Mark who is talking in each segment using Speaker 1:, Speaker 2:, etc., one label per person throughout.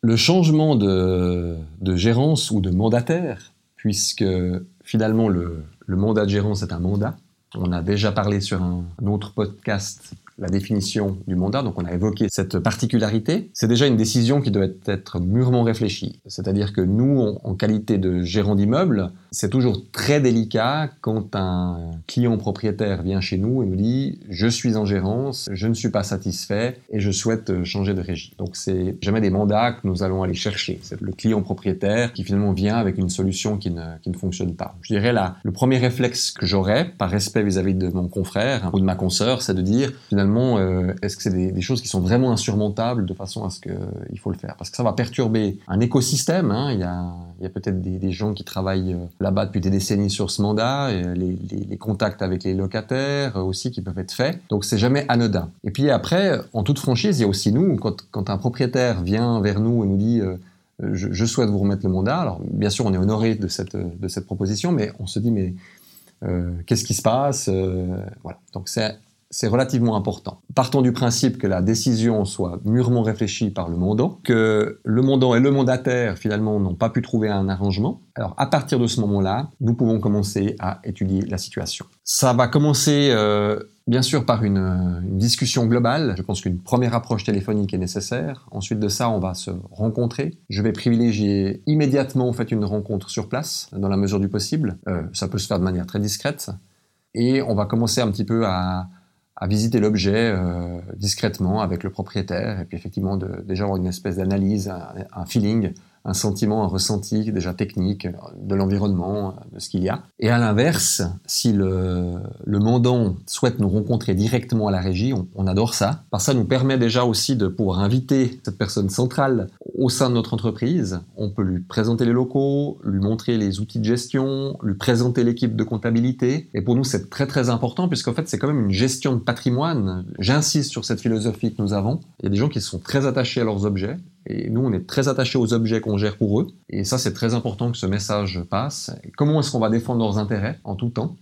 Speaker 1: le changement de, gérance ou de mandataire, puisque finalement le, mandat de gérance est un mandat. On a déjà parlé sur un autre podcast la définition du mandat, donc on a évoqué cette particularité, c'est déjà une décision qui doit être mûrement réfléchie. C'est-à-dire que nous, en qualité de gérant d'immeuble, c'est toujours très délicat quand un client propriétaire vient chez nous et nous dit je suis en gérance, je ne suis pas satisfait et je souhaite changer de régie. Donc c'est jamais des mandats que nous allons aller chercher. C'est le client propriétaire qui finalement vient avec une solution qui ne, qui ne fonctionne pas. Je dirais là, le premier réflexe que j'aurais, par respect vis-à-vis de mon confrère ou de ma consoeur, c'est de dire finalement euh, est-ce que c'est des, choses qui sont vraiment insurmontables de façon à ce qu'il faut le faire? Parce que ça va perturber un écosystème. Hein. Il y a, a peut-être des, des gens qui travaillent euh, là-bas depuis des décennies sur ce mandat, et les, les, contacts avec les locataires aussi qui peuvent être faits. Donc c'est jamais anodin. Et puis après, en toute franchise, il y a aussi nous, quand, un propriétaire vient vers nous et nous dit euh, je, souhaite vous remettre le mandat. Alors bien sûr, on est honoré de cette, de cette proposition, mais on se dit mais euh, qu'est-ce qui se passe euh, Voilà. Donc c'est c'est relativement important. Partons du principe que la décision soit mûrement réfléchie par le mandant, que le mandant et le mandataire finalement n'ont pas pu trouver un arrangement. Alors à partir de ce moment-là, nous pouvons commencer à étudier la situation. Ça va commencer euh, bien sûr par une, une, discussion globale. Je pense qu'une première approche téléphonique est nécessaire. Ensuite de ça, on va se rencontrer. Je vais privilégier immédiatement en fait une rencontre sur place dans la mesure du possible. Euh, ça peut se faire de manière très discrète. Et on va commencer un petit peu à à visiter l'objet euh, discrètement avec le propriétaire et puis effectivement de, déjà avoir une espèce d'analyse, un, feeling un sentiment, un ressenti déjà technique de l'environnement, de ce qu'il y a. Et à l'inverse, si le, mandant souhaite nous rencontrer directement à la régie, on, adore ça. Que ça nous permet déjà aussi de pouvoir inviter cette personne centrale au sein de notre entreprise. On peut lui présenter les locaux, lui montrer les outils de gestion, lui présenter l'équipe de comptabilité. Et pour nous, c'est très très important puisqu'en fait, c'est quand même une gestion de patrimoine. J'insiste sur cette philosophie que nous avons. Il y a des gens qui sont très attachés à leurs objets et nous, on est très attachés aux objets qu'on gère pour eux. Et ça, c'est très important que ce message passe. comment est-ce qu'on va défendre leurs intérêts en tout temps?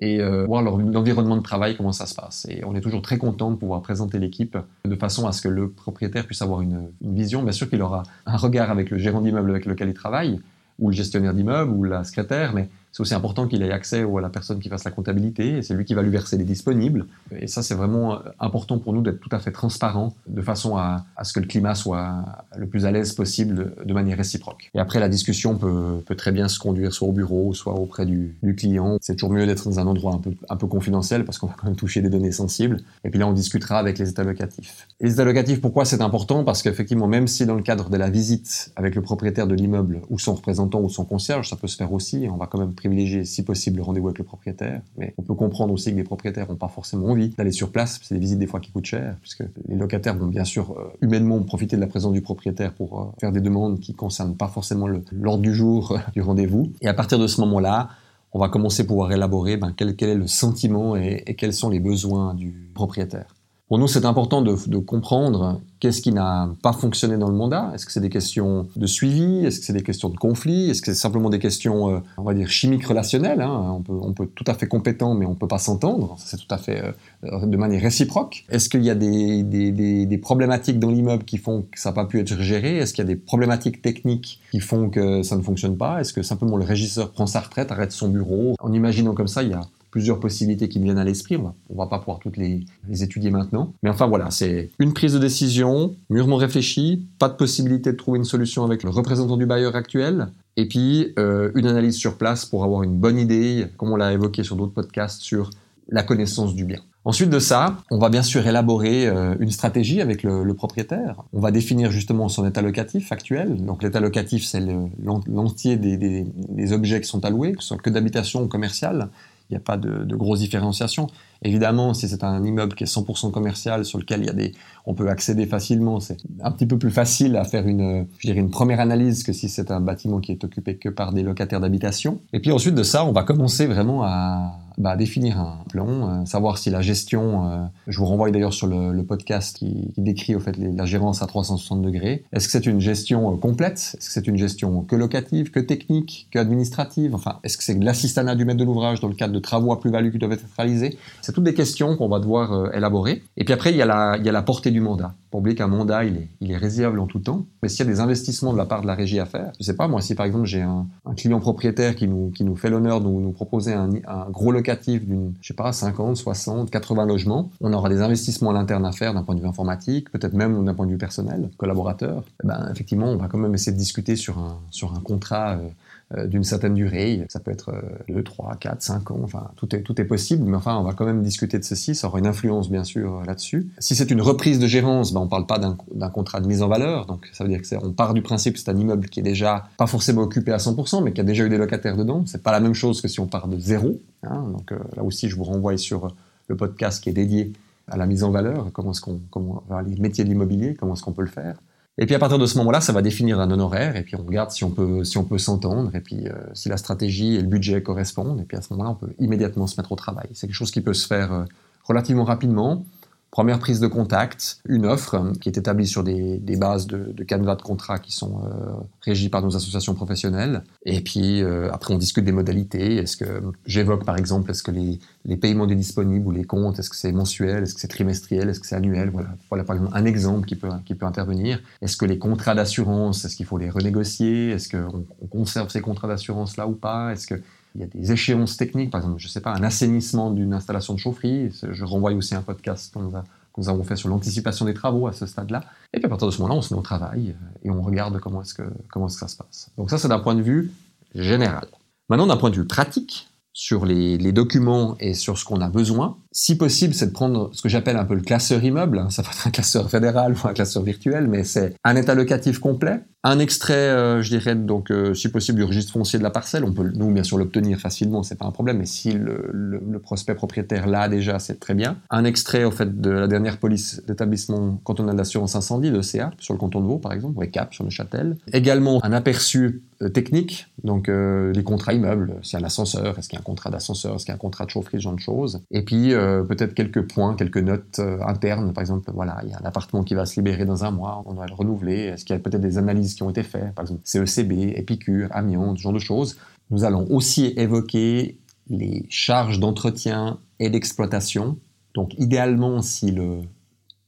Speaker 1: Et euh, voir leur environnement de travail, comment ça se passe. Et on est toujours très content de pouvoir présenter l'équipe de façon à ce que le propriétaire puisse avoir une, une vision. Bien sûr qu'il aura un regard avec le gérant d'immeuble avec lequel il travaille, ou le gestionnaire d'immeuble, ou la secrétaire, mais c'est aussi important qu'il ait accès à la personne qui fasse la comptabilité, et c'est lui qui va lui verser les disponibles. Et ça, c'est vraiment euh, important pour nous d'être tout à fait transparent, de façon à, ce que le climat soit le plus à l'aise possible de manière réciproque. Et après, la discussion peut, très bien se conduire soit au bureau, soit auprès du, client. C'est toujours mieux d'être dans un endroit un peu, un peu confidentiel, parce qu'on va quand même toucher des données sensibles. Et puis là, on discutera avec les états locatifs. les états locatifs, pourquoi c'est important? Parce qu'effectivement, même si dans le cadre de la visite avec le propriétaire de l'immeuble, ou son représentant, ou son concierge, ça peut se faire aussi, on va quand même privilégier, si possible, le rendez-vous avec le propriétaire. Mais on peut comprendre aussi que les propriétaires n'ont pas forcément envie d'aller sur place. C'est des visites des fois qui coûtent cher, puisque les locataires vont bien sûr euh, humainement profiter de la présence du propriétaire pour euh, faire des demandes qui concernent pas forcément l'ordre du jour euh, du rendez-vous. Et à partir de ce moment-là, on va commencer à pouvoir élaborer ben, quel, est le sentiment et quels sont les besoins du propriétaire. Pour nous, c'est important de, de comprendre qu'est-ce qui n'a pas fonctionné dans le mandat. Est-ce que c'est des questions de suivi? Est-ce que c'est des questions de conflit? Est-ce que c'est simplement des questions, euh, on va dire, chimiques relationnelles hein? On, peut, on peut tout à fait compétent, mais on peut pas s'entendre. C'est tout à fait euh, de manière réciproque. Est-ce qu'il y a des, des, des, des problématiques dans l'immeuble qui font que ça n'a pas pu être géré? Est-ce qu'il y a des problématiques techniques qui font que ça ne fonctionne pas? Est-ce que simplement le régisseur prend sa retraite, arrête son bureau? En imaginant comme ça, il y a plusieurs possibilités qui me viennent à l'esprit. On, ne va pas pouvoir toutes les, étudier maintenant. Mais enfin voilà, c'est une prise de décision mûrement réfléchie, pas de possibilité de trouver une solution avec le représentant du bailleur actuel, et puis euh, une analyse sur place pour avoir une bonne idée, comme on l'a évoqué sur d'autres podcasts, sur la connaissance du bien. Ensuite de ça, on va bien sûr élaborer euh, une stratégie avec le, propriétaire. On va définir justement son état locatif actuel. Donc l'état locatif, c'est l'entier des, des, objets qui sont alloués, que ce soit que d'habitation ou commercial il n'y a pas de grosse différenciation. Évidemment, si c'est un immeuble qui est 100% commercial, sur lequel il y a des, on peut accéder facilement, c'est un petit peu plus facile à faire une, je une première analyse que si c'est un bâtiment qui est occupé que par des locataires d'habitation. Et puis ensuite de ça, on va commencer vraiment à, bah, définir un plan, euh, savoir si la gestion, euh, je vous renvoie d'ailleurs sur le, podcast qui, décrit au fait la gérance à 360 degrés. Est-ce que c'est une gestion euh, complète? Est-ce que c'est une gestion que locative, que technique, que administrative? Enfin, est-ce que c'est l'assistanat du maître de l'ouvrage dans le cadre de travaux à plus-value qui doivent être réalisés? C'est toutes des questions qu'on va devoir euh, élaborer. Et puis après, il y, a la, portée du mandat. Pour oublier qu'un mandat, il est, il en tout temps. Mais s'il y a des investissements de la part de la régie à faire, je sais pas, moi, si par exemple j'ai un, client propriétaire qui nous, fait l'honneur de nous, proposer un, gros locatif d'une, je sais pas, 50, 60, 80 logements, on aura des investissements à l'interne à faire d'un point de vue informatique, peut-être même d'un point de vue personnel, collaborateur. Eh ben, effectivement, on va quand même essayer de discuter sur un, contrat. Euh, d'une certaine durée. Ça peut être 2, 3, 4, 5 ans, enfin tout est, tout est possible, mais enfin on va quand même discuter de ceci, ça aura une influence bien sûr euh, là-dessus. Si c'est une reprise de gérance, ben, on ne parle pas d'un contrat de mise en valeur, donc ça veut dire que on part du principe que c'est un immeuble qui est déjà pas forcément occupé à 100%, mais qui a déjà eu des locataires dedans. C'est pas la même chose que si on part de zéro. Hein, donc euh, là aussi je vous renvoie sur le podcast qui est dédié à la mise en valeur, comment est-ce qu'on, comment, les métiers de l'immobilier, comment est-ce qu'on peut le faire. Et puis à partir de ce moment-là, ça va définir un honoraire, et puis on regarde si on peut, si on peut s'entendre, et puis euh, si la stratégie et le budget correspondent, et puis à ce moment-là, on peut immédiatement se mettre au travail. C'est quelque chose qui peut se faire euh, relativement rapidement. Première prise de contact, une offre euh, qui est établie sur des, bases de, de, canevas de contrats qui sont euh, régis par nos associations professionnelles. Et puis euh, après, on discute des modalités. Est-ce que j'évoque par exemple, est-ce que les, paiements des disponibles ou les comptes, est-ce que c'est mensuel, est-ce que c'est trimestriel, est-ce que c'est annuel? Voilà, voilà par exemple un exemple qui peut, qui peut intervenir. Est-ce que les contrats d'assurance, est-ce qu'il faut les renégocier? Est-ce qu'on on conserve ces contrats d'assurance là ou pas? Est-ce que il y a des échéances techniques, par exemple, je ne sais pas, un assainissement d'une installation de chaufferie. Je renvoie aussi un podcast que nous, avons fait sur l'anticipation des travaux à ce stade-là. Et puis à partir de ce moment-là, on se met au travail et on regarde comment est-ce que, est que ça se passe. Donc ça, c'est d'un point de vue général. Maintenant, d'un point de vue pratique, sur les, documents et sur ce qu'on a besoin. Si possible, c'est de prendre ce que j'appelle un peu le classeur immeuble. Ça peut être un classeur fédéral ou un classeur virtuel, mais c'est un état locatif complet, un extrait, euh, je dirais, donc euh, si possible du registre foncier de la parcelle. On peut, nous, bien sûr, l'obtenir facilement, c'est pas un problème. Mais si le, prospect propriétaire l'a déjà, c'est très bien. Un extrait, au fait, de la dernière police d'établissement cantonal d'assurance incendie, de CA, sur le canton de Vaud, par exemple, ou CAP sur le Châtel. Également, un aperçu euh, technique, donc les contrats immeubles, s'il y a un ascenseur, est-ce qu'il y a un contrat d'ascenseur, est-ce qu'il y a un contrat de chaufferie, ce genre de choses. Et puis euh, peut-être quelques points, quelques notes internes, par exemple, voilà, il y a un appartement qui va se libérer dans un mois, on doit le renouveler, est-ce qu'il y a peut-être des analyses qui ont été faites, par exemple CECB, Épicure, Amiens, ce genre de choses. Nous allons aussi évoquer les charges d'entretien et d'exploitation. Donc idéalement, si le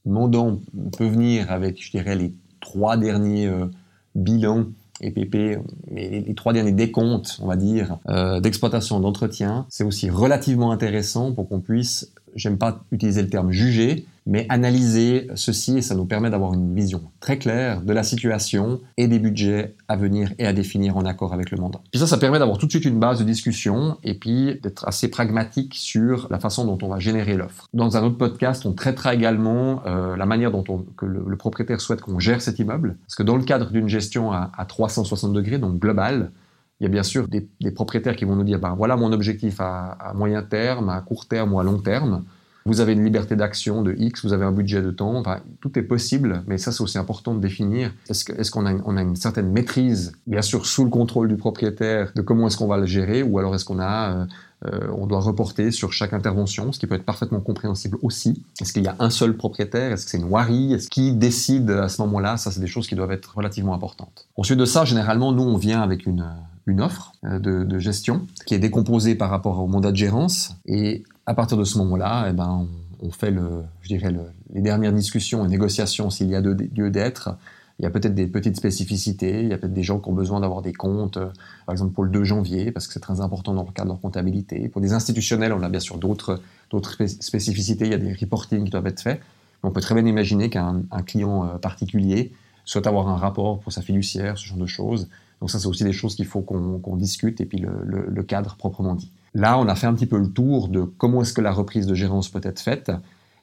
Speaker 1: mandant peut venir avec, je dirais, les trois derniers bilans EPP, mais les, trois derniers décomptes, on va dire, euh, d'exploitation, d'entretien, c'est aussi relativement intéressant pour qu'on puisse, j'aime pas utiliser le terme juger, mais analyser ceci et ça nous permet d'avoir une vision très claire de la situation et des budgets à venir et à définir en accord avec le mandat. Puis ça, ça permet d'avoir tout de suite une base de discussion et puis d'être assez pragmatique sur la façon dont on va générer l'offre. Dans un autre podcast, on traitera également euh, la manière dont le propriétaire souhaite qu'on gère cet immeuble, parce que dans le cadre d'une gestion à, à 360 degrés, donc globale, il y a bien sûr des, propriétaires qui vont nous dire, ben, voilà mon objectif à, moyen terme, à court terme ou à long terme. Vous avez une liberté d'action de X, vous avez un budget de temps, enfin, tout est possible, mais ça c'est aussi important de définir. Est-ce qu'on a, on a une certaine maîtrise, bien sûr sous le contrôle du propriétaire, de comment est-ce qu'on va le gérer, ou alors est-ce qu'on a, euh, euh, on doit reporter sur chaque intervention, ce qui peut être parfaitement compréhensible aussi. Est-ce qu'il y a un seul propriétaire? Est-ce que c'est une wari? Est-ce qui décide à ce moment-là? Ça, c'est des choses qui doivent être relativement importantes. Ensuite de ça, généralement, nous, on vient avec une, une offre euh, de, de gestion qui est décomposée par rapport au mandat de gérance et à partir de ce moment-là, eh ben, on, fait le, je dirais le, les dernières discussions et négociations s'il y a lieu d'être. Il y a peut-être des petites spécificités, il y a peut-être des gens qui ont besoin d'avoir des comptes, euh, par exemple pour le 2 janvier, parce que c'est très important dans le cadre de leur comptabilité. Pour des institutionnels, on a bien sûr d'autres spécificités, il y a des reportings qui doivent être faits. Mais on peut très bien imaginer qu'un client euh, particulier souhaite avoir un rapport pour sa fiduciaire, ce genre de choses. Donc ça, c'est aussi des choses qu'il faut qu'on qu discute, et puis le cadre proprement dit. Là, on a fait un petit peu le tour de comment est-ce que la reprise de gérance peut être faite.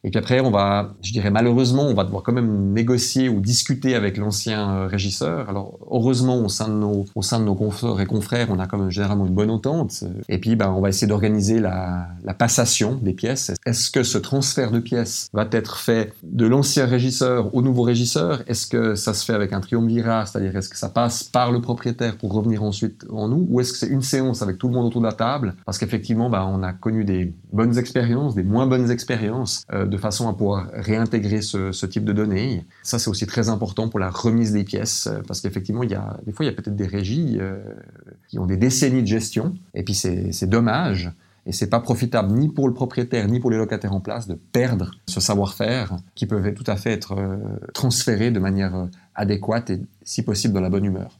Speaker 1: Et puis après, on va, je dirais malheureusement, on va devoir quand même négocier ou discuter avec l'ancien euh, régisseur. Alors heureusement, au sein de nos, au sein de nos confrères et confrères, on a quand même généralement une bonne entente. Et puis, ben, on va essayer d'organiser la, la passation des pièces. Est-ce que ce transfert de pièces va être fait de l'ancien régisseur au nouveau régisseur? Est-ce que ça se fait avec un triumvirat, c'est-à-dire est-ce que ça passe par le propriétaire pour revenir ensuite en nous, ou est-ce que c'est une séance avec tout le monde autour de la table? Parce qu'effectivement, ben, on a connu des bonnes expériences, des moins bonnes expériences. Euh, de façon à pouvoir réintégrer ce, type de données. Ça, c'est aussi très important pour la remise des pièces, euh, parce qu'effectivement, il y a, des fois, il y a peut-être des régies euh, qui ont des décennies de gestion, et puis c'est dommage. Et c'est pas profitable ni pour le propriétaire ni pour les locataires en place de perdre ce savoir-faire qui peut tout à fait être euh, transféré de manière adéquate et si possible dans la bonne humeur.